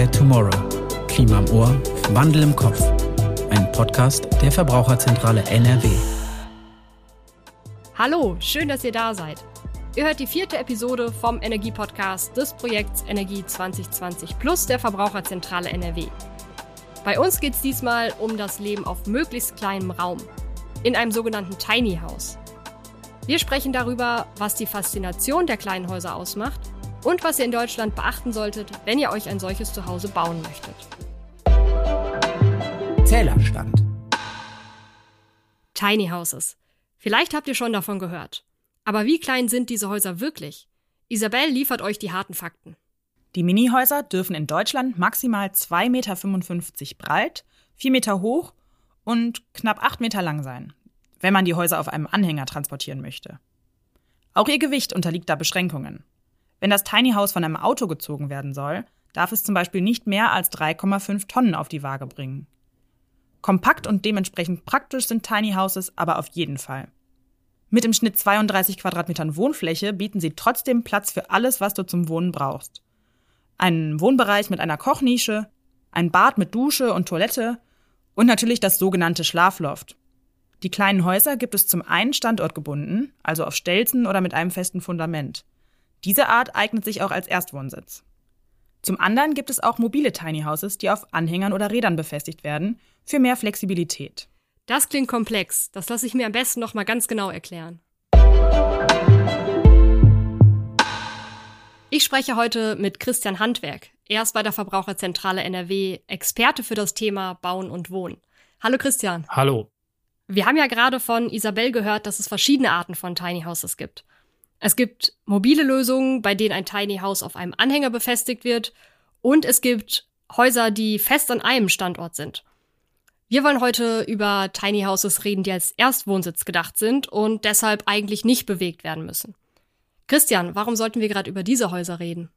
Care Tomorrow. Klima im Ohr, Wandel im Kopf. Ein Podcast der Verbraucherzentrale NRW. Hallo, schön, dass ihr da seid. Ihr hört die vierte Episode vom Energiepodcast des Projekts Energie 2020 Plus der Verbraucherzentrale NRW. Bei uns geht es diesmal um das Leben auf möglichst kleinem Raum, in einem sogenannten Tiny House. Wir sprechen darüber, was die Faszination der kleinen Häuser ausmacht und was ihr in Deutschland beachten solltet, wenn ihr euch ein solches Zuhause bauen möchtet. Zählerstand. Tiny Houses. Vielleicht habt ihr schon davon gehört. Aber wie klein sind diese Häuser wirklich? Isabel liefert euch die harten Fakten. Die Minihäuser dürfen in Deutschland maximal 2,55 Meter breit, 4 Meter hoch und knapp 8 Meter lang sein, wenn man die Häuser auf einem Anhänger transportieren möchte. Auch ihr Gewicht unterliegt da Beschränkungen. Wenn das Tiny House von einem Auto gezogen werden soll, darf es zum Beispiel nicht mehr als 3,5 Tonnen auf die Waage bringen. Kompakt und dementsprechend praktisch sind Tiny Houses aber auf jeden Fall. Mit im Schnitt 32 Quadratmetern Wohnfläche bieten sie trotzdem Platz für alles, was du zum Wohnen brauchst. Einen Wohnbereich mit einer Kochnische, ein Bad mit Dusche und Toilette und natürlich das sogenannte Schlafloft. Die kleinen Häuser gibt es zum einen standortgebunden, also auf Stelzen oder mit einem festen Fundament. Diese Art eignet sich auch als Erstwohnsitz. Zum anderen gibt es auch mobile Tiny Houses, die auf Anhängern oder Rädern befestigt werden, für mehr Flexibilität. Das klingt komplex. Das lasse ich mir am besten noch mal ganz genau erklären. Ich spreche heute mit Christian Handwerk. Er ist bei der Verbraucherzentrale NRW Experte für das Thema Bauen und Wohnen. Hallo Christian. Hallo. Wir haben ja gerade von Isabel gehört, dass es verschiedene Arten von Tiny Houses gibt. Es gibt mobile Lösungen, bei denen ein Tiny House auf einem Anhänger befestigt wird. Und es gibt Häuser, die fest an einem Standort sind. Wir wollen heute über Tiny Houses reden, die als Erstwohnsitz gedacht sind und deshalb eigentlich nicht bewegt werden müssen. Christian, warum sollten wir gerade über diese Häuser reden?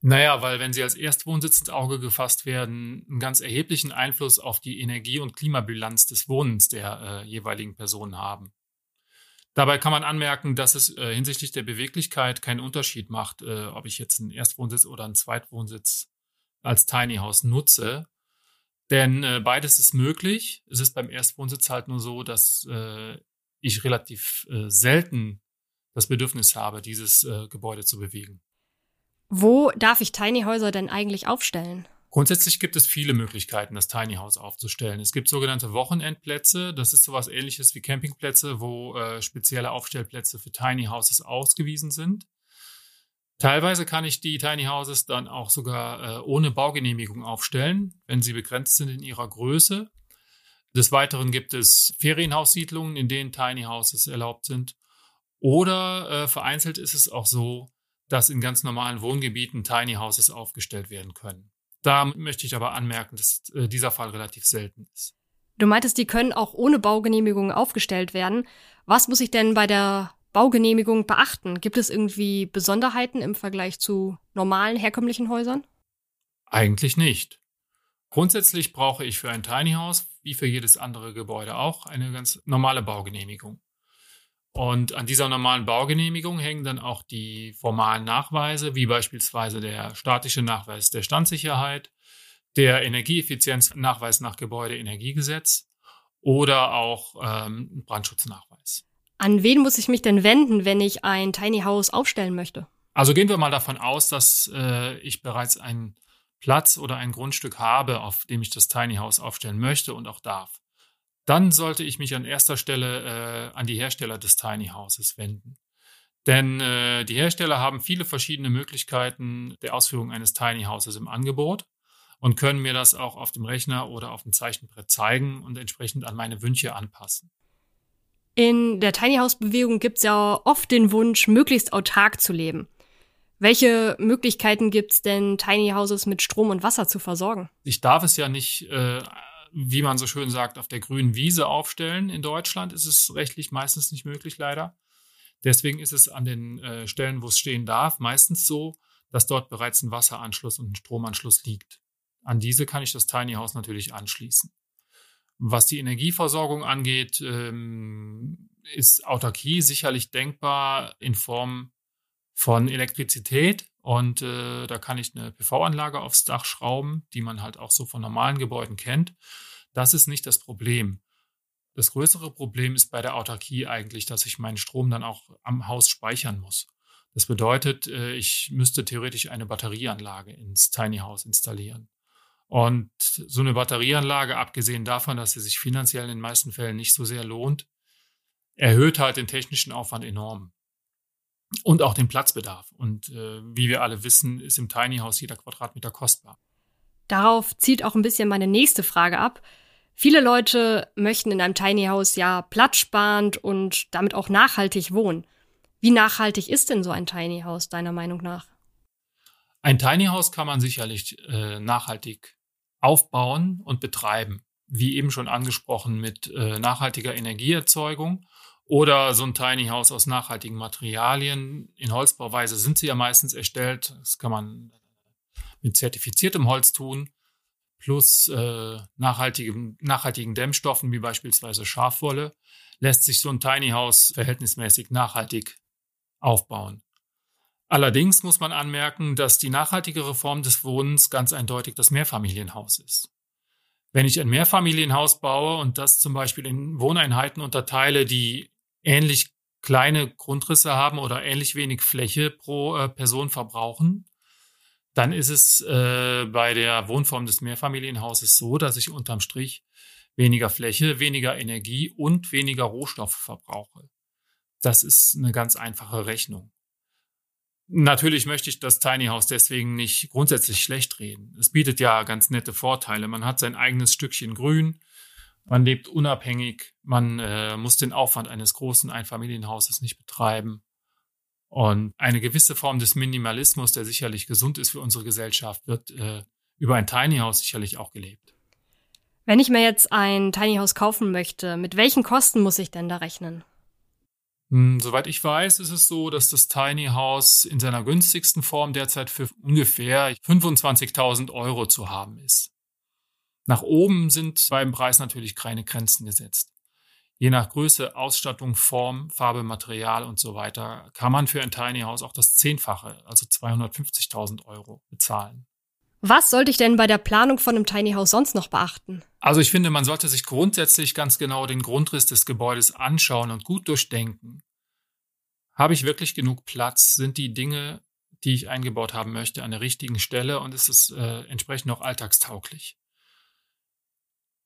Naja, weil wenn sie als Erstwohnsitz ins Auge gefasst werden, einen ganz erheblichen Einfluss auf die Energie- und Klimabilanz des Wohnens der äh, jeweiligen Personen haben. Dabei kann man anmerken, dass es äh, hinsichtlich der Beweglichkeit keinen Unterschied macht, äh, ob ich jetzt einen Erstwohnsitz oder einen Zweitwohnsitz als Tiny House nutze. Denn äh, beides ist möglich. Es ist beim Erstwohnsitz halt nur so, dass äh, ich relativ äh, selten das Bedürfnis habe, dieses äh, Gebäude zu bewegen. Wo darf ich Tiny Häuser denn eigentlich aufstellen? Grundsätzlich gibt es viele Möglichkeiten, das Tiny House aufzustellen. Es gibt sogenannte Wochenendplätze. Das ist sowas ähnliches wie Campingplätze, wo äh, spezielle Aufstellplätze für Tiny Houses ausgewiesen sind. Teilweise kann ich die Tiny Houses dann auch sogar äh, ohne Baugenehmigung aufstellen, wenn sie begrenzt sind in ihrer Größe. Des Weiteren gibt es Ferienhaussiedlungen, in denen Tiny Houses erlaubt sind. Oder äh, vereinzelt ist es auch so, dass in ganz normalen Wohngebieten Tiny Houses aufgestellt werden können. Da möchte ich aber anmerken, dass äh, dieser Fall relativ selten ist. Du meintest, die können auch ohne Baugenehmigung aufgestellt werden. Was muss ich denn bei der Baugenehmigung beachten? Gibt es irgendwie Besonderheiten im Vergleich zu normalen herkömmlichen Häusern? Eigentlich nicht. Grundsätzlich brauche ich für ein Tiny House, wie für jedes andere Gebäude auch, eine ganz normale Baugenehmigung. Und an dieser normalen Baugenehmigung hängen dann auch die formalen Nachweise, wie beispielsweise der statische Nachweis der Standsicherheit, der Energieeffizienznachweis nach Gebäudeenergiegesetz oder auch ähm, Brandschutznachweis. An wen muss ich mich denn wenden, wenn ich ein Tiny House aufstellen möchte? Also gehen wir mal davon aus, dass äh, ich bereits einen Platz oder ein Grundstück habe, auf dem ich das Tiny House aufstellen möchte und auch darf dann sollte ich mich an erster Stelle äh, an die Hersteller des Tiny Houses wenden. Denn äh, die Hersteller haben viele verschiedene Möglichkeiten der Ausführung eines Tiny Houses im Angebot und können mir das auch auf dem Rechner oder auf dem Zeichenbrett zeigen und entsprechend an meine Wünsche anpassen. In der Tiny House Bewegung gibt es ja oft den Wunsch, möglichst autark zu leben. Welche Möglichkeiten gibt es denn, Tiny Houses mit Strom und Wasser zu versorgen? Ich darf es ja nicht äh, wie man so schön sagt, auf der grünen Wiese aufstellen. In Deutschland ist es rechtlich meistens nicht möglich, leider. Deswegen ist es an den äh, Stellen, wo es stehen darf, meistens so, dass dort bereits ein Wasseranschluss und ein Stromanschluss liegt. An diese kann ich das Tiny House natürlich anschließen. Was die Energieversorgung angeht, ähm, ist Autarkie sicherlich denkbar in Form von Elektrizität und äh, da kann ich eine PV-Anlage aufs Dach schrauben, die man halt auch so von normalen Gebäuden kennt. Das ist nicht das Problem. Das größere Problem ist bei der Autarkie eigentlich, dass ich meinen Strom dann auch am Haus speichern muss. Das bedeutet, äh, ich müsste theoretisch eine Batterieanlage ins Tiny House installieren. Und so eine Batterieanlage, abgesehen davon, dass sie sich finanziell in den meisten Fällen nicht so sehr lohnt, erhöht halt den technischen Aufwand enorm. Und auch den Platzbedarf. Und äh, wie wir alle wissen, ist im Tiny House jeder Quadratmeter kostbar. Darauf zielt auch ein bisschen meine nächste Frage ab. Viele Leute möchten in einem Tiny House ja platzsparend und damit auch nachhaltig wohnen. Wie nachhaltig ist denn so ein Tiny House deiner Meinung nach? Ein Tiny House kann man sicherlich äh, nachhaltig aufbauen und betreiben. Wie eben schon angesprochen mit äh, nachhaltiger Energieerzeugung oder so ein Tiny House aus nachhaltigen Materialien. In Holzbauweise sind sie ja meistens erstellt. Das kann man mit zertifiziertem Holz tun, plus äh, nachhaltigen, nachhaltigen Dämmstoffen wie beispielsweise Schafwolle, lässt sich so ein Tiny House verhältnismäßig nachhaltig aufbauen. Allerdings muss man anmerken, dass die nachhaltigere Form des Wohnens ganz eindeutig das Mehrfamilienhaus ist. Wenn ich ein Mehrfamilienhaus baue und das zum Beispiel in Wohneinheiten unterteile, die ähnlich kleine Grundrisse haben oder ähnlich wenig Fläche pro äh, Person verbrauchen, dann ist es äh, bei der Wohnform des Mehrfamilienhauses so, dass ich unterm Strich weniger Fläche, weniger Energie und weniger Rohstoffe verbrauche. Das ist eine ganz einfache Rechnung. Natürlich möchte ich das Tiny House deswegen nicht grundsätzlich schlecht reden. Es bietet ja ganz nette Vorteile. Man hat sein eigenes Stückchen Grün, man lebt unabhängig, man äh, muss den Aufwand eines großen Einfamilienhauses nicht betreiben. Und eine gewisse Form des Minimalismus, der sicherlich gesund ist für unsere Gesellschaft, wird äh, über ein Tiny House sicherlich auch gelebt. Wenn ich mir jetzt ein Tiny House kaufen möchte, mit welchen Kosten muss ich denn da rechnen? Hm, soweit ich weiß, ist es so, dass das Tiny House in seiner günstigsten Form derzeit für ungefähr 25.000 Euro zu haben ist. Nach oben sind beim Preis natürlich keine Grenzen gesetzt. Je nach Größe, Ausstattung, Form, Farbe, Material und so weiter kann man für ein Tiny House auch das Zehnfache, also 250.000 Euro bezahlen. Was sollte ich denn bei der Planung von einem Tiny House sonst noch beachten? Also ich finde, man sollte sich grundsätzlich ganz genau den Grundriss des Gebäudes anschauen und gut durchdenken. Habe ich wirklich genug Platz? Sind die Dinge, die ich eingebaut haben möchte, an der richtigen Stelle und ist es äh, entsprechend auch alltagstauglich?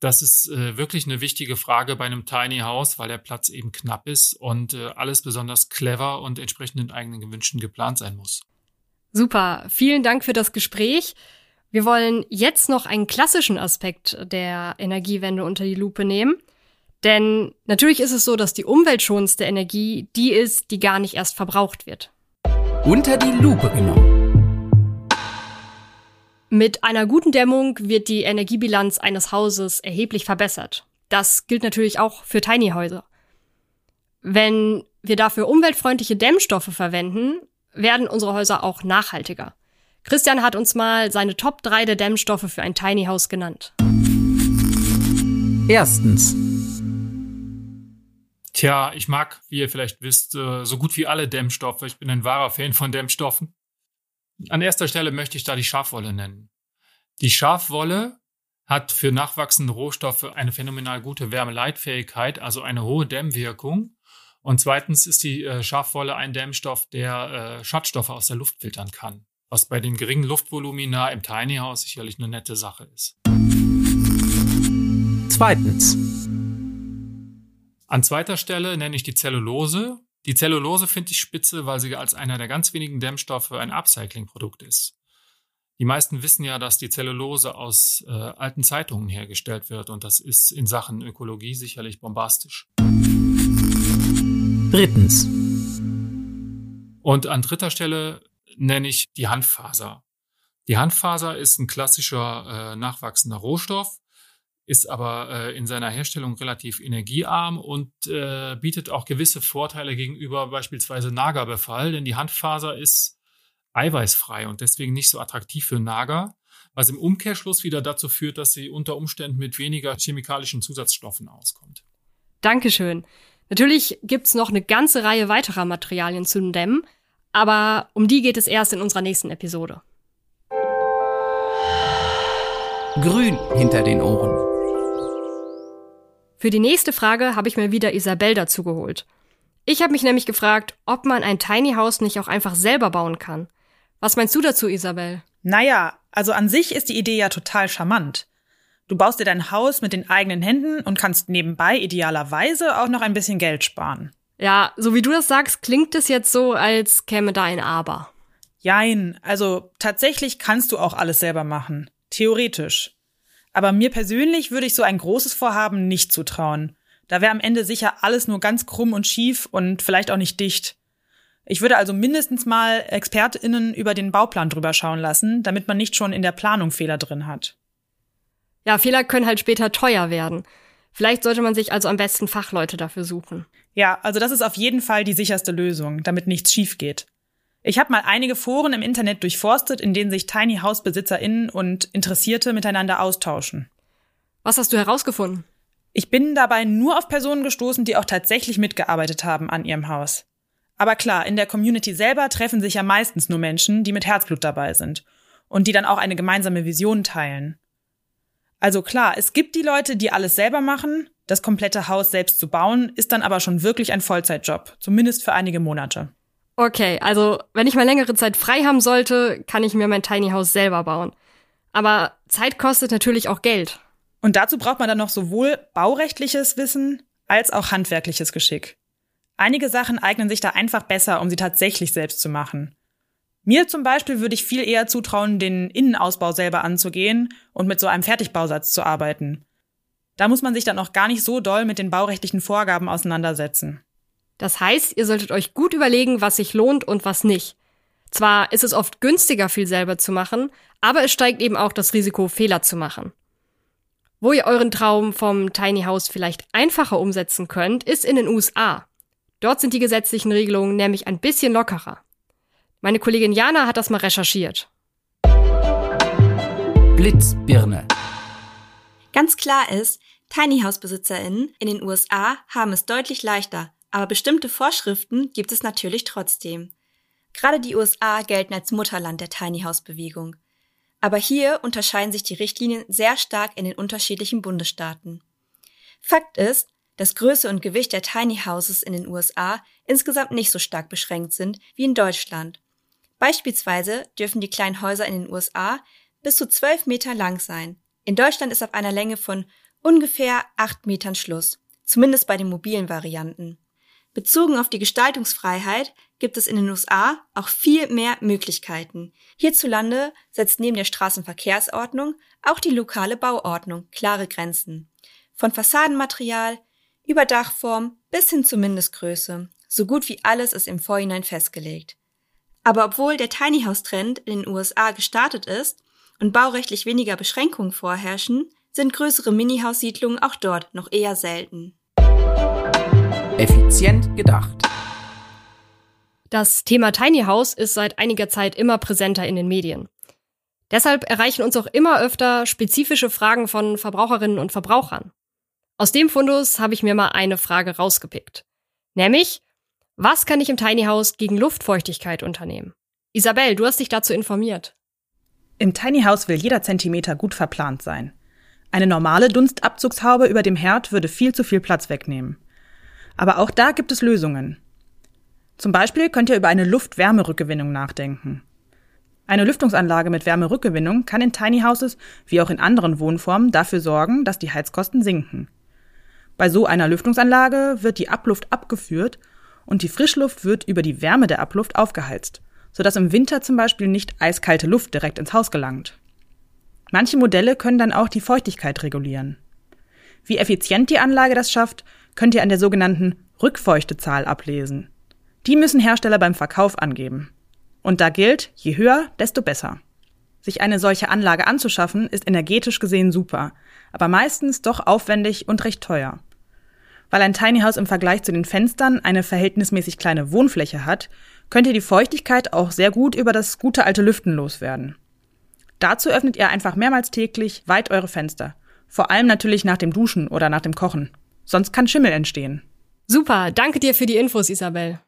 Das ist äh, wirklich eine wichtige Frage bei einem Tiny House, weil der Platz eben knapp ist und äh, alles besonders clever und entsprechend den eigenen Gewünschen geplant sein muss. Super, vielen Dank für das Gespräch. Wir wollen jetzt noch einen klassischen Aspekt der Energiewende unter die Lupe nehmen. Denn natürlich ist es so, dass die umweltschonendste Energie die ist, die gar nicht erst verbraucht wird. Unter die Lupe genommen. Mit einer guten Dämmung wird die Energiebilanz eines Hauses erheblich verbessert. Das gilt natürlich auch für Tiny Häuser. Wenn wir dafür umweltfreundliche Dämmstoffe verwenden, werden unsere Häuser auch nachhaltiger. Christian hat uns mal seine Top 3 der Dämmstoffe für ein Tiny House genannt. Erstens. Tja, ich mag, wie ihr vielleicht wisst, äh, so gut wie alle Dämmstoffe. Ich bin ein wahrer Fan von Dämmstoffen. An erster Stelle möchte ich da die Schafwolle nennen. Die Schafwolle hat für nachwachsende Rohstoffe eine phänomenal gute Wärmeleitfähigkeit, also eine hohe Dämmwirkung. Und zweitens ist die äh, Schafwolle ein Dämmstoff, der äh, Schadstoffe aus der Luft filtern kann was bei den geringen Luftvolumina im Tiny House sicherlich eine nette Sache ist. Zweitens. An zweiter Stelle nenne ich die Zellulose. Die Zellulose finde ich spitze, weil sie als einer der ganz wenigen Dämmstoffe ein Upcycling-Produkt ist. Die meisten wissen ja, dass die Zellulose aus äh, alten Zeitungen hergestellt wird und das ist in Sachen Ökologie sicherlich bombastisch. Drittens. Und an dritter Stelle nenne ich die Handfaser. Die Handfaser ist ein klassischer äh, nachwachsender Rohstoff, ist aber äh, in seiner Herstellung relativ energiearm und äh, bietet auch gewisse Vorteile gegenüber beispielsweise Nagerbefall, denn die Handfaser ist eiweißfrei und deswegen nicht so attraktiv für Nager, was im Umkehrschluss wieder dazu führt, dass sie unter Umständen mit weniger chemikalischen Zusatzstoffen auskommt. Dankeschön. Natürlich gibt's noch eine ganze Reihe weiterer Materialien zum Dämmen, Aber um die geht es erst in unserer nächsten Episode. Grün hinter den Ohren. Für die nächste Frage habe ich mir wieder Isabel dazu geholt. Ich habe mich nämlich gefragt, ob man ein Tiny House nicht auch einfach selber bauen kann. Was meinst du dazu, Isabel? Naja, also an sich ist die Idee ja total charmant. Du baust dir dein Haus mit den eigenen Händen und kannst nebenbei idealerweise auch noch ein bisschen Geld sparen. Ja, so wie du das sagst, klingt es jetzt so, als käme da ein Aber. Jein, also tatsächlich kannst du auch alles selber machen. Theoretisch. Aber mir persönlich würde ich so ein großes Vorhaben nicht zutrauen. Da wäre am Ende sicher alles nur ganz krumm und schief und vielleicht auch nicht dicht. Ich würde also mindestens mal ExpertInnen über den Bauplan drüber schauen lassen, damit man nicht schon in der Planung Fehler drin hat. Ja, Fehler können halt später teuer werden. Vielleicht sollte man sich also am besten Fachleute dafür suchen. Ja, also das ist auf jeden Fall die sicherste Lösung, damit nichts schief geht. Ich habe mal einige Foren im Internet durchforstet, in denen sich Tiny House BesitzerInnen und Interessierte miteinander austauschen. Was hast du herausgefunden? Ich bin dabei nur auf Personen gestoßen, die auch tatsächlich mitgearbeitet haben an ihrem Haus. Aber klar, in der Community selber treffen sich ja meistens nur Menschen, die mit Herzblut dabei sind und die dann auch eine gemeinsame Vision teilen. Also klar, es gibt die Leute, die alles selber machen. Das komplette Haus selbst zu bauen, ist dann aber schon wirklich ein Vollzeitjob, zumindest für einige Monate. Okay, also wenn ich mal längere Zeit frei haben sollte, kann ich mir mein Tiny House selber bauen. Aber Zeit kostet natürlich auch Geld. Und dazu braucht man dann noch sowohl baurechtliches Wissen als auch handwerkliches Geschick. Einige Sachen eignen sich da einfach besser, um sie tatsächlich selbst zu machen. Mir zum Beispiel würde ich viel eher zutrauen, den Innenausbau selber anzugehen und mit so einem Fertigbausatz zu arbeiten. Da muss man sich dann auch gar nicht so doll mit den baurechtlichen Vorgaben auseinandersetzen. Das heißt, ihr solltet euch gut überlegen, was sich lohnt und was nicht. Zwar ist es oft günstiger, viel selber zu machen, aber es steigt eben auch das Risiko, Fehler zu machen. Wo ihr euren Traum vom Tiny House vielleicht einfacher umsetzen könnt, ist in den USA. Dort sind die gesetzlichen Regelungen nämlich ein bisschen lockerer. Meine Kollegin Jana hat das mal recherchiert. Blitzbirne. Ganz klar ist, Tiny House BesitzerInnen in den USA haben es deutlich leichter, aber bestimmte Vorschriften gibt es natürlich trotzdem. Gerade die USA gelten als Mutterland der Tiny House Bewegung. Aber hier unterscheiden sich die Richtlinien sehr stark in den unterschiedlichen Bundesstaaten. Fakt ist, dass Größe und Gewicht der Tiny Houses in den USA insgesamt nicht so stark beschränkt sind wie in Deutschland. Beispielsweise dürfen die kleinen Häuser in den USA bis zu 12 Meter lang sein. In Deutschland ist auf einer Länge von ungefähr 8 Metern Schluss, zumindest bei den mobilen Varianten. Bezogen auf die Gestaltungsfreiheit gibt es in den USA auch viel mehr Möglichkeiten. Hierzulande setzt neben der Straßenverkehrsordnung auch die lokale Bauordnung klare Grenzen. Von Fassadenmaterial über Dachform bis hin zur Mindestgröße. So gut wie alles ist im Vorhinein festgelegt. Aber obwohl der Tiny House Trend in den USA gestartet ist und baurechtlich weniger Beschränkungen vorherrschen, sind größere Mini-Haussiedlungen auch dort noch eher selten. Effizient gedacht. Das Thema Tiny House ist seit einiger Zeit immer präsenter in den Medien. Deshalb erreichen uns auch immer öfter spezifische Fragen von Verbraucherinnen und Verbrauchern. Aus dem Fundus habe ich mir mal eine Frage rausgepickt. Nämlich, was kann ich im Tiny House gegen Luftfeuchtigkeit unternehmen? Isabel, du hast dich dazu informiert. Im Tiny House will jeder Zentimeter gut verplant sein. Eine normale Dunstabzugshaube über dem Herd würde viel zu viel Platz wegnehmen. Aber auch da gibt es Lösungen. Zum Beispiel könnt ihr über eine Luft-Wärme-Rückgewinnung nachdenken. Eine Lüftungsanlage mit Wärmerückgewinnung kann in Tiny Houses wie auch in anderen Wohnformen dafür sorgen, dass die Heizkosten sinken. Bei so einer Lüftungsanlage wird die Abluft abgeführt und die Frischluft wird über die Wärme der Abluft aufgeheizt, sodass im Winter zum Beispiel nicht eiskalte Luft direkt ins Haus gelangt. Manche Modelle können dann auch die Feuchtigkeit regulieren. Wie effizient die Anlage das schafft, könnt ihr an der sogenannten Rückfeuchtezahl ablesen. Die müssen Hersteller beim Verkauf angeben. Und da gilt, je höher, desto besser. Sich eine solche Anlage anzuschaffen, ist energetisch gesehen super, aber meistens doch aufwendig und recht teuer. Weil ein Tiny House im Vergleich zu den Fenstern eine verhältnismäßig kleine Wohnfläche hat, könnt ihr die Feuchtigkeit auch sehr gut über das gute alte Lüften loswerden. Dazu öffnet ihr einfach mehrmals täglich weit eure Fenster. Vor allem natürlich nach dem Duschen oder nach dem Kochen. Sonst kann Schimmel entstehen. Super, danke dir für die Infos, Isabel.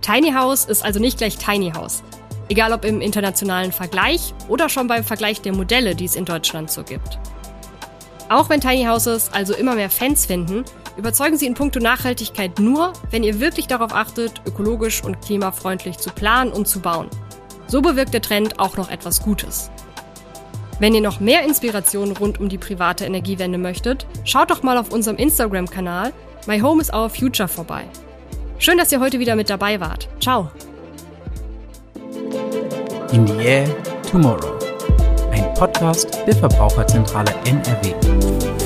Tiny House ist also nicht gleich Tiny House. Egal ob im internationalen Vergleich oder schon beim Vergleich der Modelle, die es in Deutschland so gibt. Auch wenn Tiny Houses also immer mehr Fans finden, überzeugen sie in puncto Nachhaltigkeit nur, wenn ihr wirklich darauf achtet, ökologisch und klimafreundlich zu planen und zu bauen. So bewirkt der Trend auch noch etwas Gutes. Wenn ihr noch mehr Inspirationen rund um die private Energiewende möchtet, schaut doch mal auf unserem Instagram-Kanal My Home is Our Future vorbei. Schön, dass ihr heute wieder mit dabei wart. Ciao. In the Air Tomorrow. Ein Podcast der Verbraucherzentrale NRW.